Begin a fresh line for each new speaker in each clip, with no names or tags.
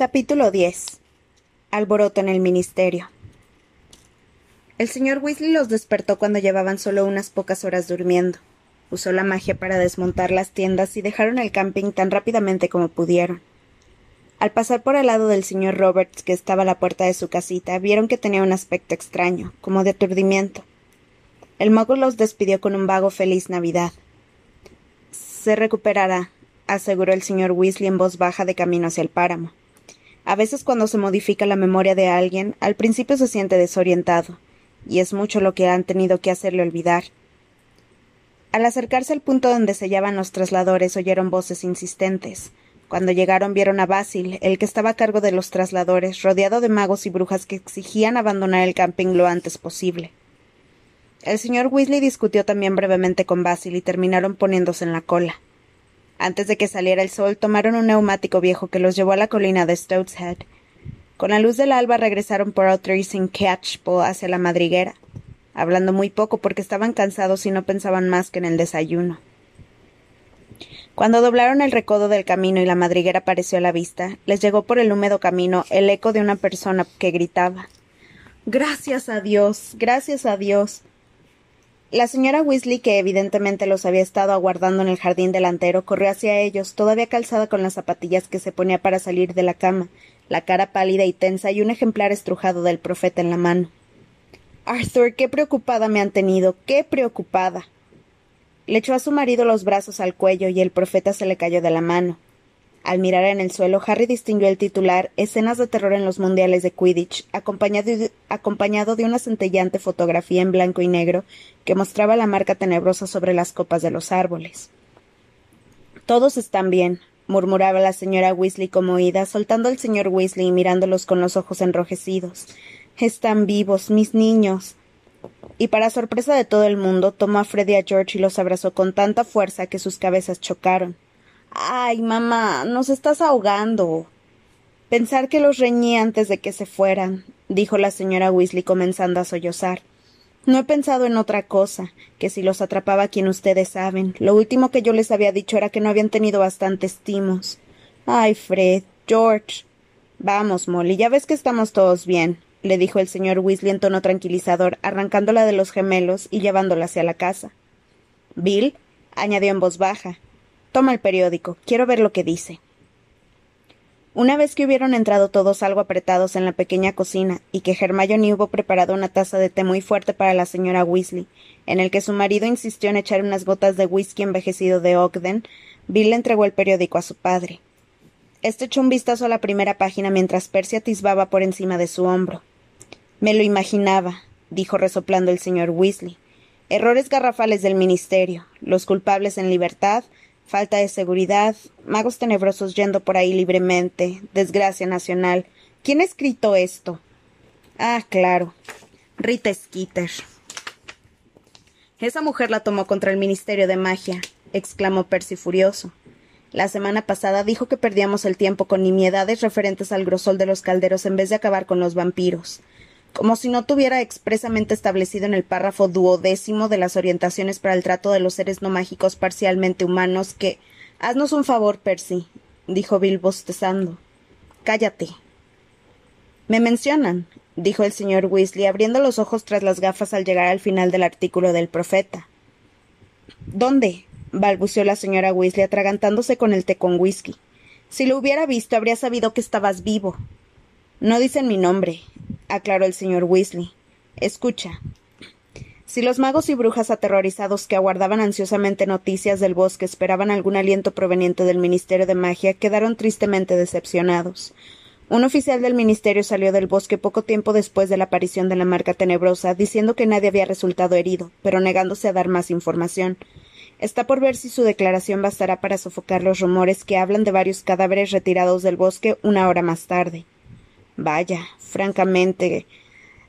Capítulo 10. Alboroto en el ministerio. El señor Weasley los despertó cuando llevaban solo unas pocas horas durmiendo. Usó la magia para desmontar las tiendas y dejaron el camping tan rápidamente como pudieron. Al pasar por el lado del señor Roberts, que estaba a la puerta de su casita, vieron que tenía un aspecto extraño, como de aturdimiento. El mago los despidió con un vago feliz Navidad. Se recuperará, aseguró el señor Weasley en voz baja de camino hacia el páramo. A veces cuando se modifica la memoria de alguien, al principio se siente desorientado, y es mucho lo que han tenido que hacerle olvidar. Al acercarse al punto donde se hallaban los trasladores oyeron voces insistentes. Cuando llegaron vieron a Basil, el que estaba a cargo de los trasladores, rodeado de magos y brujas que exigían abandonar el camping lo antes posible. El señor Weasley discutió también brevemente con Basil y terminaron poniéndose en la cola. Antes de que saliera el sol, tomaron un neumático viejo que los llevó a la colina de Head. Con la luz del alba regresaron por Outreach sin Catchpole hacia la madriguera, hablando muy poco porque estaban cansados y no pensaban más que en el desayuno. Cuando doblaron el recodo del camino y la madriguera apareció a la vista, les llegó por el húmedo camino el eco de una persona que gritaba Gracias a Dios. Gracias a Dios. La señora Weasley, que evidentemente los había estado aguardando en el jardín delantero, corrió hacia ellos, todavía calzada con las zapatillas que se ponía para salir de la cama, la cara pálida y tensa y un ejemplar estrujado del profeta en la mano. Arthur, qué preocupada me han tenido, qué preocupada. Le echó a su marido los brazos al cuello y el profeta se le cayó de la mano. Al mirar en el suelo, Harry distinguió el titular Escenas de terror en los mundiales de Quidditch, acompañado de, una centellante fotografía en blanco y negro que mostraba la marca tenebrosa sobre las copas de los árboles. Todos están bien, murmuraba la señora Weasley como oída, soltando al señor Weasley y mirándolos con los ojos enrojecidos. Están vivos, mis niños. Y para sorpresa de todo el mundo, tomó a Freddy y a George y los abrazó con tanta fuerza que sus cabezas chocaron. Ay, mamá, nos estás ahogando. Pensar que los reñí antes de que se fueran, dijo la señora Weasley comenzando a sollozar. No he pensado en otra cosa, que si los atrapaba quien ustedes saben, lo último que yo les había dicho era que no habían tenido bastantes timos. Ay, Fred, George. Vamos, Molly, ya ves que estamos todos bien, le dijo el señor Weasley en tono tranquilizador, arrancándola de los gemelos y llevándola hacia la casa. Bill, añadió en voz baja, Toma el periódico. Quiero ver lo que dice. Una vez que hubieron entrado todos algo apretados en la pequeña cocina y que Hermione hubo preparado una taza de té muy fuerte para la señora Weasley, en el que su marido insistió en echar unas gotas de whisky envejecido de Ogden, Bill le entregó el periódico a su padre. Este echó un vistazo a la primera página mientras Percy atisbaba por encima de su hombro. Me lo imaginaba, dijo resoplando el señor Weasley. Errores garrafales del ministerio, los culpables en libertad, falta de seguridad, magos tenebrosos yendo por ahí libremente, desgracia nacional. ¿Quién ha escrito esto? Ah, claro. Rita Skeeter. Esa mujer la tomó contra el Ministerio de Magia, exclamó Percy furioso. La semana pasada dijo que perdíamos el tiempo con nimiedades referentes al grosol de los calderos en vez de acabar con los vampiros como si no tuviera expresamente establecido en el párrafo duodécimo de las orientaciones para el trato de los seres no mágicos parcialmente humanos que. Haznos un favor, Percy, dijo Bill bostezando. Cállate. Me mencionan, dijo el señor Weasley, abriendo los ojos tras las gafas al llegar al final del artículo del profeta. ¿Dónde? balbuceó la señora Weasley, atragantándose con el té con whisky. Si lo hubiera visto, habría sabido que estabas vivo. No dicen mi nombre, aclaró el señor Weasley. Escucha. Si los magos y brujas aterrorizados que aguardaban ansiosamente noticias del bosque esperaban algún aliento proveniente del Ministerio de Magia, quedaron tristemente decepcionados. Un oficial del ministerio salió del bosque poco tiempo después de la aparición de la marca tenebrosa, diciendo que nadie había resultado herido, pero negándose a dar más información. Está por ver si su declaración bastará para sofocar los rumores que hablan de varios cadáveres retirados del bosque una hora más tarde. Vaya, francamente,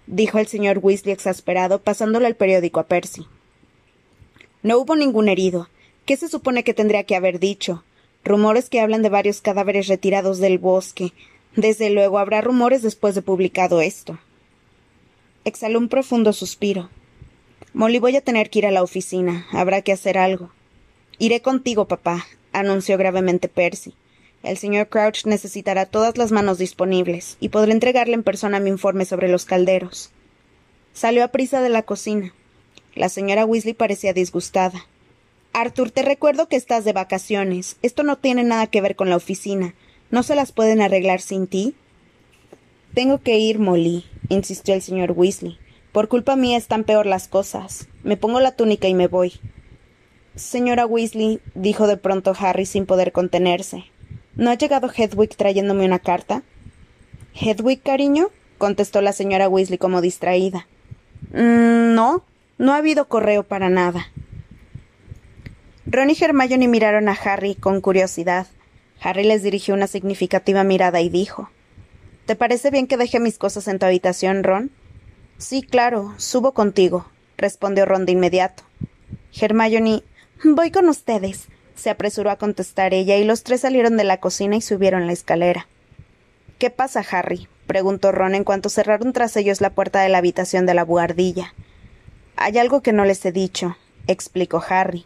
dijo el señor Weasley exasperado, pasándole el periódico a Percy. No hubo ningún herido. ¿Qué se supone que tendría que haber dicho? Rumores que hablan de varios cadáveres retirados del bosque. Desde luego habrá rumores después de publicado esto. Exhaló un profundo suspiro. Molly, voy a tener que ir a la oficina. Habrá que hacer algo. Iré contigo, papá, anunció gravemente Percy. El señor Crouch necesitará todas las manos disponibles, y podré entregarle en persona mi informe sobre los calderos. Salió a prisa de la cocina. La señora Weasley parecía disgustada. Arthur, te recuerdo que estás de vacaciones. Esto no tiene nada que ver con la oficina. ¿No se las pueden arreglar sin ti? Tengo que ir, Molly, insistió el señor Weasley. Por culpa mía están peor las cosas. Me pongo la túnica y me voy. Señora Weasley, dijo de pronto Harry sin poder contenerse. ¿No ha llegado Hedwig trayéndome una carta? ¿Hedwig, cariño? contestó la señora Weasley como distraída. Mm, no, no ha habido correo para nada. Ron y Hermione miraron a Harry con curiosidad. Harry les dirigió una significativa mirada y dijo ¿Te parece bien que deje mis cosas en tu habitación, Ron? Sí, claro, subo contigo, respondió Ron de inmediato. Hermione, voy con ustedes, se apresuró a contestar ella, y los tres salieron de la cocina y subieron la escalera. ¿Qué pasa, Harry? preguntó Ron en cuanto cerraron tras ellos la puerta de la habitación de la buhardilla. Hay algo que no les he dicho, explicó Harry.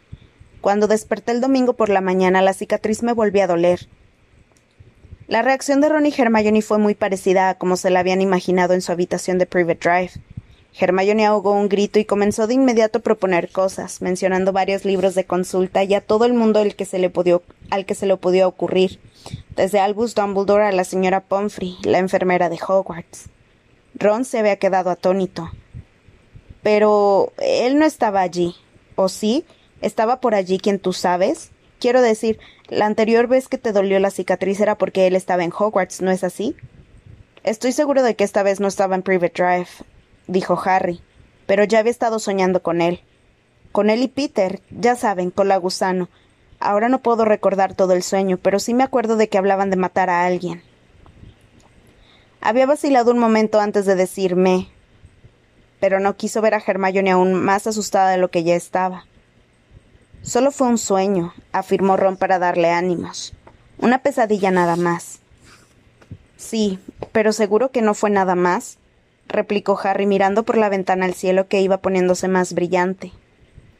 Cuando desperté el domingo por la mañana, la cicatriz me volvió a doler. La reacción de Ron y Hermione fue muy parecida a como se la habían imaginado en su habitación de Private Drive. Hermione ahogó un grito y comenzó de inmediato a proponer cosas, mencionando varios libros de consulta y a todo el mundo al que se le podía ocurrir, desde Albus Dumbledore a la señora Pomfrey, la enfermera de Hogwarts. Ron se había quedado atónito. Pero él no estaba allí. ¿O sí? ¿Estaba por allí quien tú sabes? Quiero decir, la anterior vez que te dolió la cicatriz era porque él estaba en Hogwarts, ¿no es así? Estoy seguro de que esta vez no estaba en Private Drive dijo Harry, pero ya había estado soñando con él. Con él y Peter, ya saben, con la gusano. Ahora no puedo recordar todo el sueño, pero sí me acuerdo de que hablaban de matar a alguien. Había vacilado un momento antes de decirme, pero no quiso ver a Hermione aún más asustada de lo que ya estaba. Solo fue un sueño, afirmó Ron para darle ánimos. Una pesadilla nada más. Sí, pero seguro que no fue nada más replicó Harry mirando por la ventana al cielo que iba poniéndose más brillante.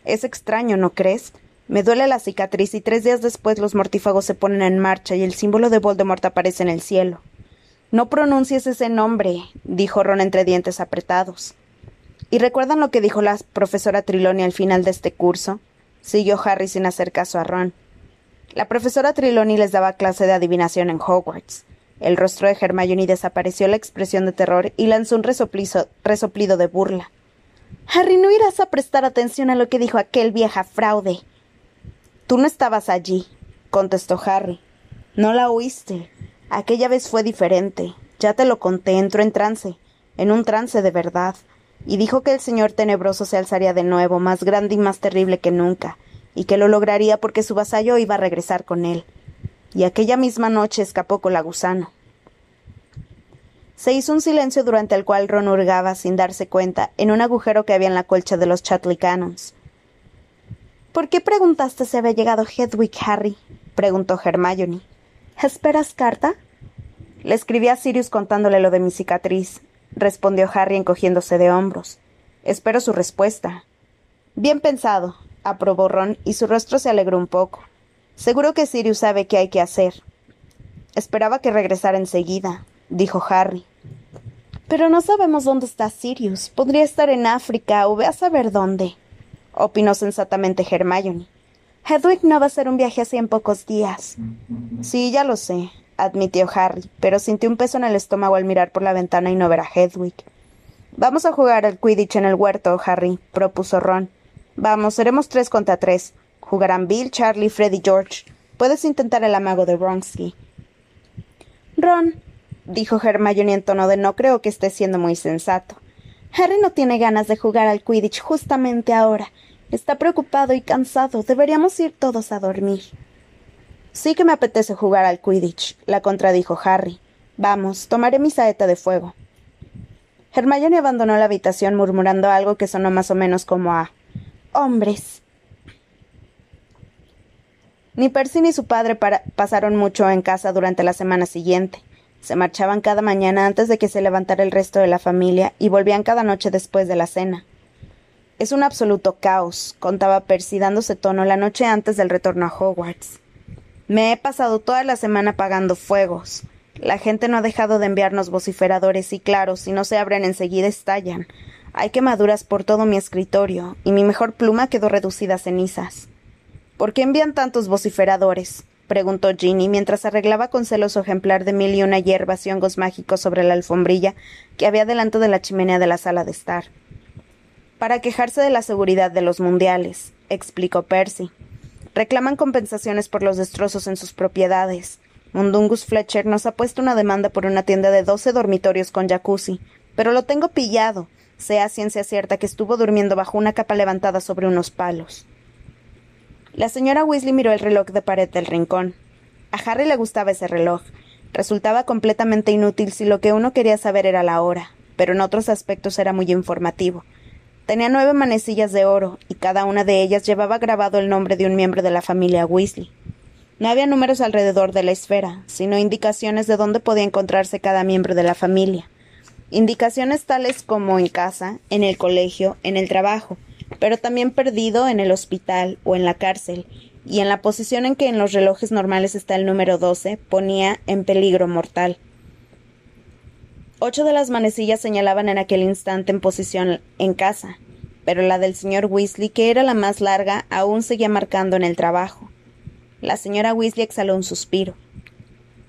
Es extraño, ¿no crees? Me duele la cicatriz y tres días después los mortífagos se ponen en marcha y el símbolo de Voldemort aparece en el cielo. No pronuncies ese nombre, dijo Ron entre dientes apretados. ¿Y recuerdan lo que dijo la profesora Triloni al final de este curso? siguió Harry sin hacer caso a Ron. La profesora Triloni les daba clase de adivinación en Hogwarts. El rostro de Hermione desapareció la expresión de terror y lanzó un resoplido de burla. Harry, no irás a prestar atención a lo que dijo aquel vieja fraude. Tú no estabas allí, contestó Harry. No la oíste. Aquella vez fue diferente. Ya te lo conté, entró en trance, en un trance de verdad, y dijo que el señor tenebroso se alzaría de nuevo, más grande y más terrible que nunca, y que lo lograría porque su vasallo iba a regresar con él y aquella misma noche escapó con la gusano. Se hizo un silencio durante el cual Ron hurgaba, sin darse cuenta, en un agujero que había en la colcha de los Chatley Cannons. ¿Por qué preguntaste si había llegado Hedwig, Harry? preguntó Hermione. ¿Esperas carta? Le escribí a Sirius contándole lo de mi cicatriz, respondió Harry encogiéndose de hombros. Espero su respuesta. Bien pensado, aprobó Ron, y su rostro se alegró un poco. Seguro que Sirius sabe qué hay que hacer. Esperaba que regresara enseguida, dijo Harry. Pero no sabemos dónde está Sirius. Podría estar en África o ve a saber dónde, opinó sensatamente Hermione. Hedwig no va a hacer un viaje así en pocos días. Sí, ya lo sé, admitió Harry, pero sintió un peso en el estómago al mirar por la ventana y no ver a Hedwig. Vamos a jugar al Quidditch en el huerto, Harry, propuso Ron. Vamos, seremos tres contra tres. Jugarán Bill, Charlie, Fred y George. Puedes intentar el amago de Wronski. Ron, dijo Hermione en tono de no creo que esté siendo muy sensato. Harry no tiene ganas de jugar al Quidditch justamente ahora. Está preocupado y cansado. Deberíamos ir todos a dormir. Sí que me apetece jugar al Quidditch, la contradijo Harry. Vamos, tomaré mi saeta de fuego. Hermione abandonó la habitación murmurando algo que sonó más o menos como a hombres. Ni Percy ni su padre pasaron mucho en casa durante la semana siguiente. Se marchaban cada mañana antes de que se levantara el resto de la familia y volvían cada noche después de la cena. Es un absoluto caos, contaba Percy dándose tono la noche antes del retorno a Hogwarts. Me he pasado toda la semana apagando fuegos. La gente no ha dejado de enviarnos vociferadores y claro, si no se abren enseguida estallan. Hay quemaduras por todo mi escritorio, y mi mejor pluma quedó reducida a cenizas. ¿Por qué envían tantos vociferadores? preguntó Ginny mientras arreglaba con celoso ejemplar de mil y una hierbas y hongos mágicos sobre la alfombrilla que había delante de la chimenea de la sala de estar. Para quejarse de la seguridad de los mundiales, explicó Percy. Reclaman compensaciones por los destrozos en sus propiedades. Mundungus Fletcher nos ha puesto una demanda por una tienda de doce dormitorios con jacuzzi, pero lo tengo pillado, sea ciencia cierta que estuvo durmiendo bajo una capa levantada sobre unos palos. La señora Weasley miró el reloj de pared del rincón. A Harry le gustaba ese reloj. Resultaba completamente inútil si lo que uno quería saber era la hora, pero en otros aspectos era muy informativo. Tenía nueve manecillas de oro, y cada una de ellas llevaba grabado el nombre de un miembro de la familia Weasley. No había números alrededor de la esfera, sino indicaciones de dónde podía encontrarse cada miembro de la familia. Indicaciones tales como en casa, en el colegio, en el trabajo, pero también perdido en el hospital o en la cárcel, y en la posición en que en los relojes normales está el número 12, ponía en peligro mortal. Ocho de las manecillas señalaban en aquel instante en posición en casa, pero la del señor Weasley, que era la más larga, aún seguía marcando en el trabajo. La señora Weasley exhaló un suspiro.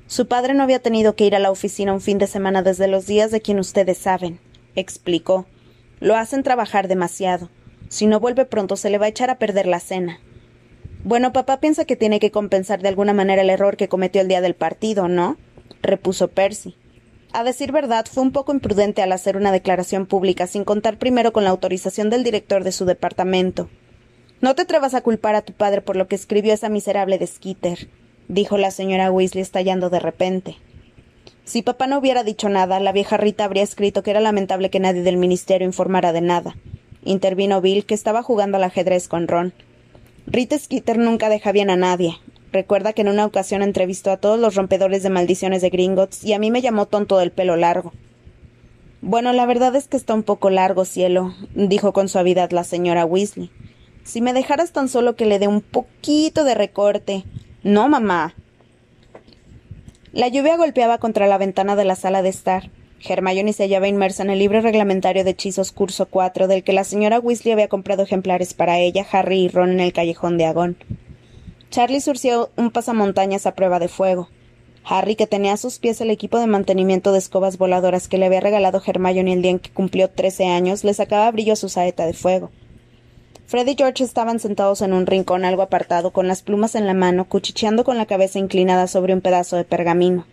Su padre no había tenido que ir a la oficina un fin de semana desde los días de quien ustedes saben, explicó. Lo hacen trabajar demasiado. Si no vuelve pronto se le va a echar a perder la cena. Bueno, papá piensa que tiene que compensar de alguna manera el error que cometió el día del partido, ¿no? repuso Percy. A decir verdad, fue un poco imprudente al hacer una declaración pública sin contar primero con la autorización del director de su departamento. No te atrevas a culpar a tu padre por lo que escribió esa miserable de Skitter, dijo la señora Weasley estallando de repente. Si papá no hubiera dicho nada, la vieja Rita habría escrito que era lamentable que nadie del ministerio informara de nada, intervino Bill, que estaba jugando al ajedrez con Ron. Rita Skeeter nunca deja bien a nadie. Recuerda que en una ocasión entrevistó a todos los rompedores de maldiciones de Gringotts y a mí me llamó tonto del pelo largo. Bueno, la verdad es que está un poco largo, cielo, dijo con suavidad la señora Weasley. Si me dejaras tan solo que le dé un poquito de recorte. No, mamá. La lluvia golpeaba contra la ventana de la sala de estar. Hermione se hallaba inmersa en el libro reglamentario de hechizos curso 4, del que la señora Weasley había comprado ejemplares para ella, Harry y Ron en el callejón de Agón. Charlie surció un pasamontañas a prueba de fuego. Harry, que tenía a sus pies el equipo de mantenimiento de escobas voladoras que le había regalado Hermione el día en que cumplió trece años, le sacaba brillo a su saeta de fuego. Fred y George estaban sentados en un rincón algo apartado, con las plumas en la mano, cuchicheando con la cabeza inclinada sobre un pedazo de pergamino.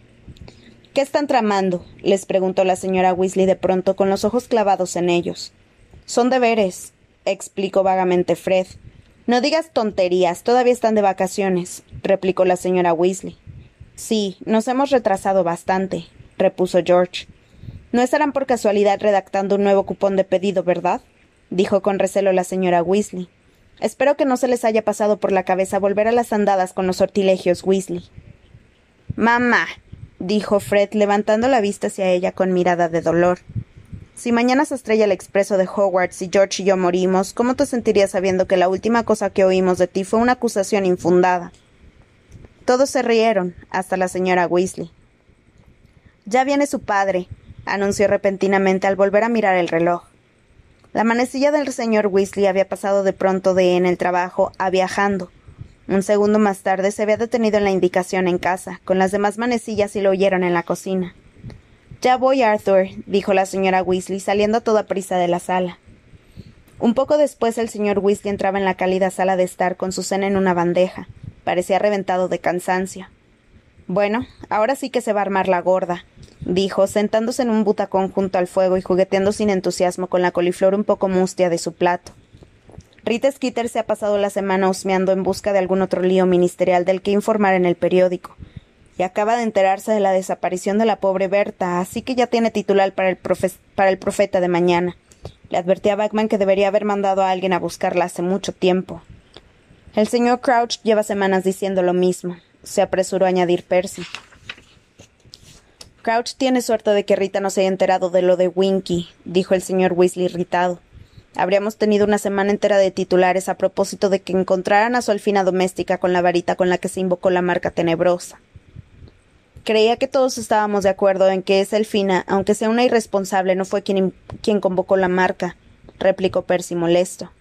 ¿Qué están tramando? les preguntó la señora Weasley de pronto, con los ojos clavados en ellos. Son deberes, explicó vagamente Fred. No digas tonterías, todavía están de vacaciones, replicó la señora Weasley. Sí, nos hemos retrasado bastante, repuso George. No estarán por casualidad redactando un nuevo cupón de pedido, ¿verdad? dijo con recelo la señora Weasley. Espero que no se les haya pasado por la cabeza volver a las andadas con los sortilegios Weasley. Mamá, dijo Fred, levantando la vista hacia ella con mirada de dolor. Si mañana se estrella el expreso de Hogwarts y George y yo morimos, ¿cómo te sentirías sabiendo que la última cosa que oímos de ti fue una acusación infundada? Todos se rieron, hasta la señora Weasley. Ya viene su padre, anunció repentinamente al volver a mirar el reloj. La manecilla del señor Weasley había pasado de pronto de en el trabajo a viajando, un segundo más tarde se había detenido en la indicación en casa, con las demás manecillas y lo oyeron en la cocina. Ya voy, Arthur, dijo la señora Weasley, saliendo a toda prisa de la sala. Un poco después el señor Weasley entraba en la cálida sala de estar con su cena en una bandeja. Parecía reventado de cansancio. Bueno, ahora sí que se va a armar la gorda, dijo, sentándose en un butacón junto al fuego y jugueteando sin entusiasmo con la coliflor un poco mustia de su plato. Rita Skeeter se ha pasado la semana husmeando en busca de algún otro lío ministerial del que informar en el periódico. Y acaba de enterarse de la desaparición de la pobre Berta, así que ya tiene titular para el, para el profeta de mañana. Le advertí a Backman que debería haber mandado a alguien a buscarla hace mucho tiempo. El señor Crouch lleva semanas diciendo lo mismo, se apresuró a añadir Percy. Crouch tiene suerte de que Rita no se haya enterado de lo de Winky, dijo el señor Weasley irritado. Habríamos tenido una semana entera de titulares a propósito de que encontraran a su alfina doméstica con la varita con la que se invocó la marca tenebrosa. Creía que todos estábamos de acuerdo en que esa elfina, aunque sea una irresponsable, no fue quien, quien convocó la marca, replicó Percy molesto.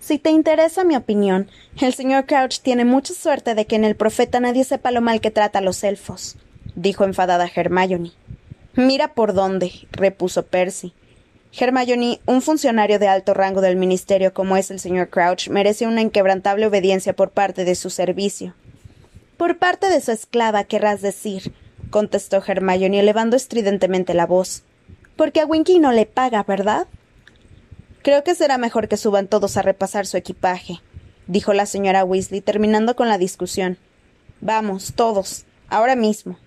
Si te interesa mi opinión, el señor Crouch tiene mucha suerte de que en el profeta nadie sepa lo mal que trata a los elfos, dijo enfadada Hermione. Mira por dónde, repuso Percy. Hermione, un funcionario de alto rango del ministerio como es el señor Crouch, merece una inquebrantable obediencia por parte de su servicio. Por parte de su esclava, querrás decir, contestó Hermione elevando estridentemente la voz. Porque a Winky no le paga, ¿verdad? Creo que será mejor que suban todos a repasar su equipaje, dijo la señora Weasley, terminando con la discusión. Vamos, todos, ahora mismo.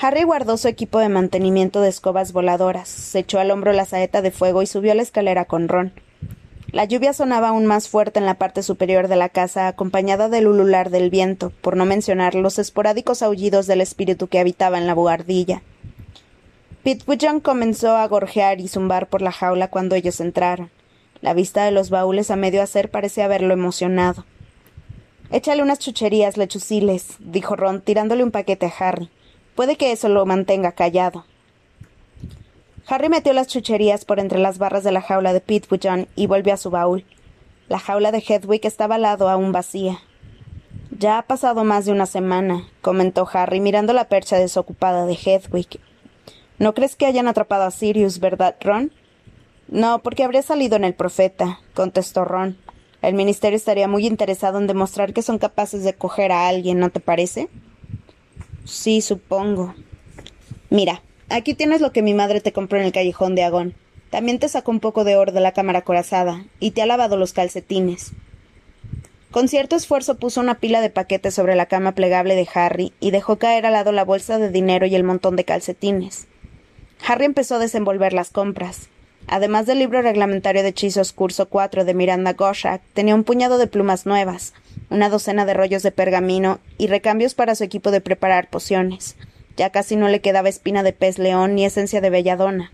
Harry guardó su equipo de mantenimiento de escobas voladoras, se echó al hombro la saeta de fuego y subió la escalera con Ron. La lluvia sonaba aún más fuerte en la parte superior de la casa, acompañada del ulular del viento, por no mencionar los esporádicos aullidos del espíritu que habitaba en la buhardilla. Pitwidgeon comenzó a gorjear y zumbar por la jaula cuando ellos entraron. La vista de los baúles a medio hacer parecía haberlo emocionado. Échale unas chucherías, lechuciles, dijo Ron, tirándole un paquete a Harry. Puede que eso lo mantenga callado. Harry metió las chucherías por entre las barras de la jaula de Pitwidgeon y volvió a su baúl. La jaula de Hedwig estaba al lado aún vacía. Ya ha pasado más de una semana, comentó Harry mirando la percha desocupada de Hedwig. ¿No crees que hayan atrapado a Sirius, verdad, Ron? No, porque habría salido en el profeta, contestó Ron. El ministerio estaría muy interesado en demostrar que son capaces de coger a alguien, ¿no te parece? Sí, supongo. Mira, aquí tienes lo que mi madre te compró en el callejón de Agón. También te sacó un poco de oro de la cámara corazada y te ha lavado los calcetines. Con cierto esfuerzo puso una pila de paquetes sobre la cama plegable de Harry y dejó caer al lado la bolsa de dinero y el montón de calcetines. Harry empezó a desenvolver las compras. Además del libro reglamentario de hechizos curso 4 de Miranda Goshak, tenía un puñado de plumas nuevas, una docena de rollos de pergamino y recambios para su equipo de preparar pociones. Ya casi no le quedaba espina de pez león ni esencia de belladona.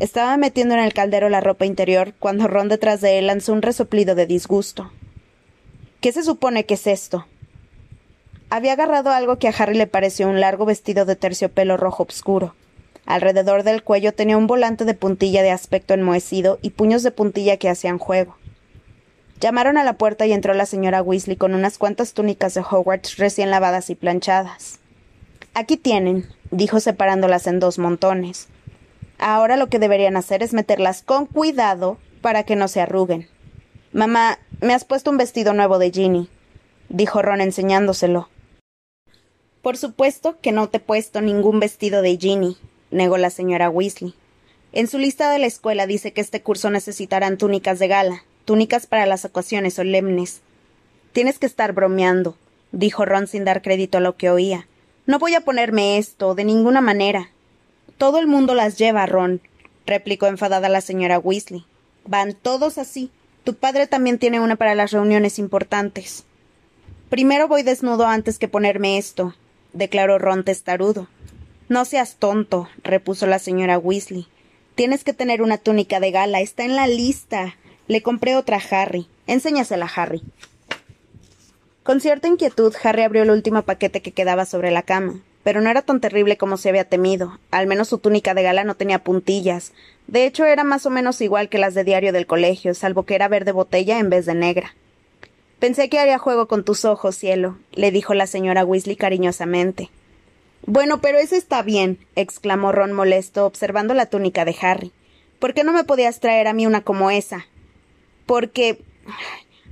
Estaba metiendo en el caldero la ropa interior cuando Ron detrás de él lanzó un resoplido de disgusto. ¿Qué se supone que es esto? Había agarrado algo que a Harry le pareció un largo vestido de terciopelo rojo obscuro. Alrededor del cuello tenía un volante de puntilla de aspecto enmohecido y puños de puntilla que hacían juego. Llamaron a la puerta y entró la señora Weasley con unas cuantas túnicas de Hogwarts recién lavadas y planchadas. Aquí tienen, dijo separándolas en dos montones. Ahora lo que deberían hacer es meterlas con cuidado para que no se arruguen. Mamá, me has puesto un vestido nuevo de Ginny, dijo Ron enseñándoselo. Por supuesto que no te he puesto ningún vestido de Ginny, negó la señora Weasley. En su lista de la escuela dice que este curso necesitarán túnicas de gala, túnicas para las ocasiones solemnes. Tienes que estar bromeando, dijo Ron sin dar crédito a lo que oía. No voy a ponerme esto, de ninguna manera. Todo el mundo las lleva, Ron, replicó enfadada la señora Weasley. Van todos así. Tu padre también tiene una para las reuniones importantes. Primero voy desnudo antes que ponerme esto, declaró Ron testarudo. No seas tonto, repuso la señora Weasley. Tienes que tener una túnica de gala. Está en la lista. Le compré otra a Harry. Enséñasela a Harry. Con cierta inquietud, Harry abrió el último paquete que quedaba sobre la cama. Pero no era tan terrible como se había temido. Al menos su túnica de gala no tenía puntillas. De hecho, era más o menos igual que las de diario del colegio, salvo que era verde botella en vez de negra. Pensé que haría juego con tus ojos, cielo, le dijo la señora Weasley cariñosamente. Bueno, pero eso está bien, exclamó Ron molesto, observando la túnica de Harry. ¿Por qué no me podías traer a mí una como esa? Porque.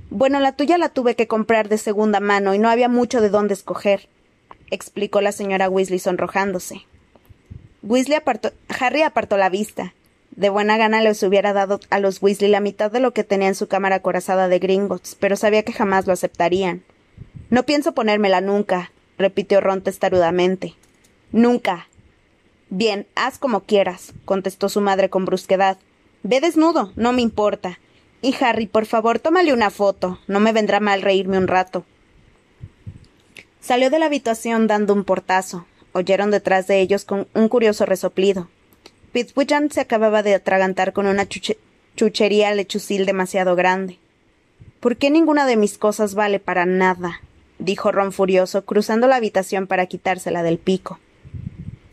Bueno, la tuya la tuve que comprar de segunda mano y no había mucho de dónde escoger, explicó la señora Weasley sonrojándose. Weasley Harry apartó la vista. De buena gana les hubiera dado a los Weasley la mitad de lo que tenía en su cámara acorazada de Gringotts, pero sabía que jamás lo aceptarían. No pienso ponérmela nunca, repitió Ron testarudamente. Nunca. Bien, haz como quieras, contestó su madre con brusquedad. Ve desnudo, no me importa. Y Harry, por favor, tómale una foto. No me vendrá mal reírme un rato. Salió de la habitación dando un portazo. Oyeron detrás de ellos con un curioso resoplido. Pitwichan se acababa de atragantar con una, chuchería lechucil demasiado grande. ¿Por qué ninguna de mis cosas vale para nada? dijo Ron furioso, cruzando la habitación para quitársela del pico.